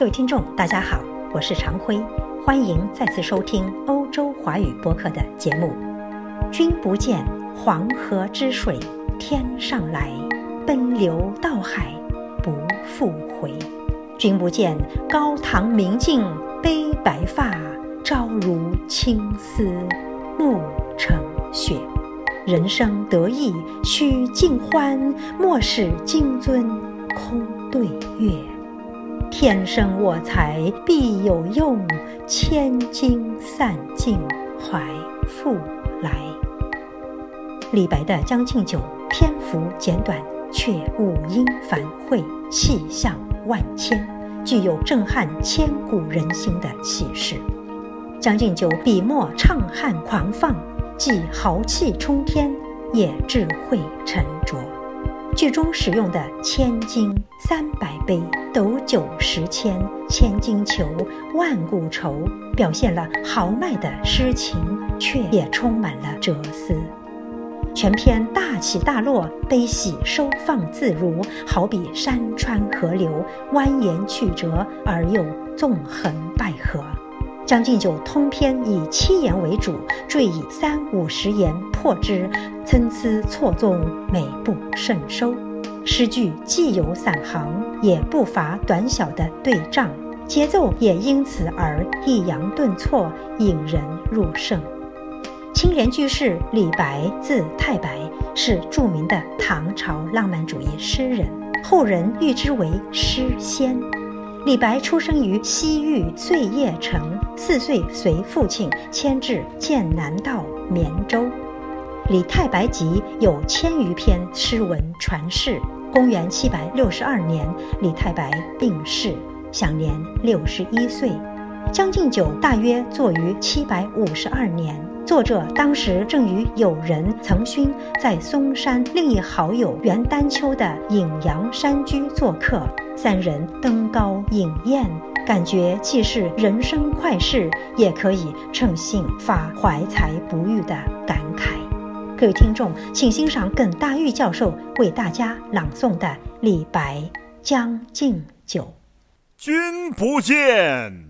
各位听众，大家好，我是常辉，欢迎再次收听欧洲华语播客的节目。君不见黄河之水天上来，奔流到海不复回。君不见高堂明镜悲白发，朝如青丝暮成雪。人生得意须尽欢，莫使金樽空对月。天生我材必有用，千金散尽还复来。李白的《将进酒》篇幅简短，却五音繁汇，气象万千，具有震撼千古人心的气势。《将进酒》笔墨畅悍狂放。既豪气冲天，也智慧沉着。剧中使用的千金三百杯、斗酒十千、千金裘、万古愁，表现了豪迈的诗情，却也充满了哲思。全篇大起大落，悲喜收放自如，好比山川河流，蜿蜒曲折而又纵横捭阖。《将进酒》通篇以七言为主，缀以三五十言破之，参差错综，美不胜收。诗句既有散行，也不乏短小的对仗，节奏也因此而抑扬顿挫，引人入胜。青莲居士李白，字太白，是著名的唐朝浪漫主义诗人，后人誉之为诗仙。李白出生于西域碎叶城，四岁随父亲迁至剑南道绵州。《李太白集》有千余篇诗文传世。公元七百六十二年，李太白病逝，享年六十一岁。《将进酒》大约作于七百五十二年，作者当时正与友人岑勋在嵩山另一好友袁丹丘的隐阳山居做客，三人登高饮宴，感觉既是人生快事，也可以趁兴发怀才不遇的感慨。各位听众，请欣赏耿大玉教授为大家朗诵的《李白·将进酒》。君不见。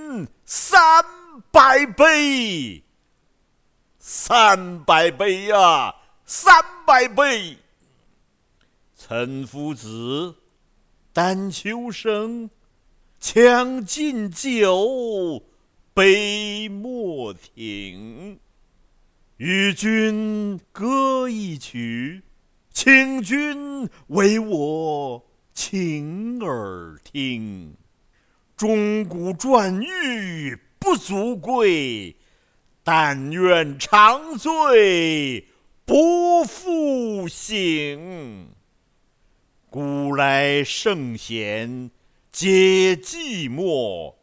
三百杯，三百杯呀，三百杯。岑夫子，丹丘生，将进酒，杯莫停。与君歌一曲，请君为我倾耳听。钟鼓馔玉不足贵，但愿长醉不复醒。古来圣贤皆寂寞，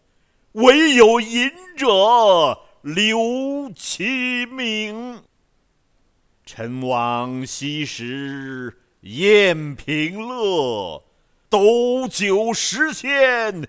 惟有饮者留其名。陈王昔时宴平乐，斗酒十千。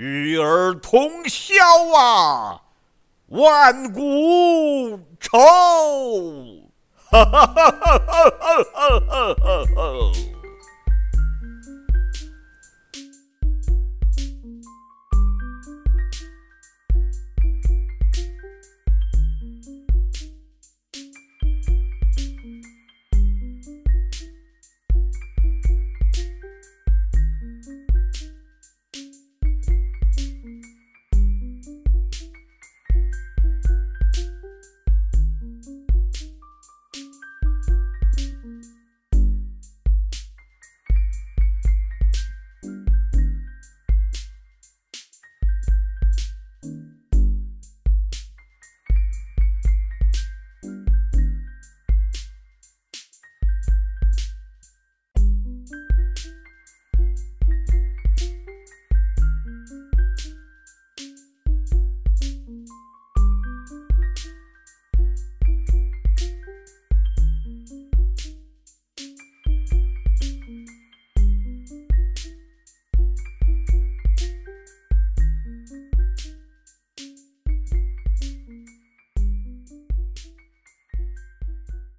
与尔同销啊，万古愁！哈哈哈哈哈哈哈哈哈！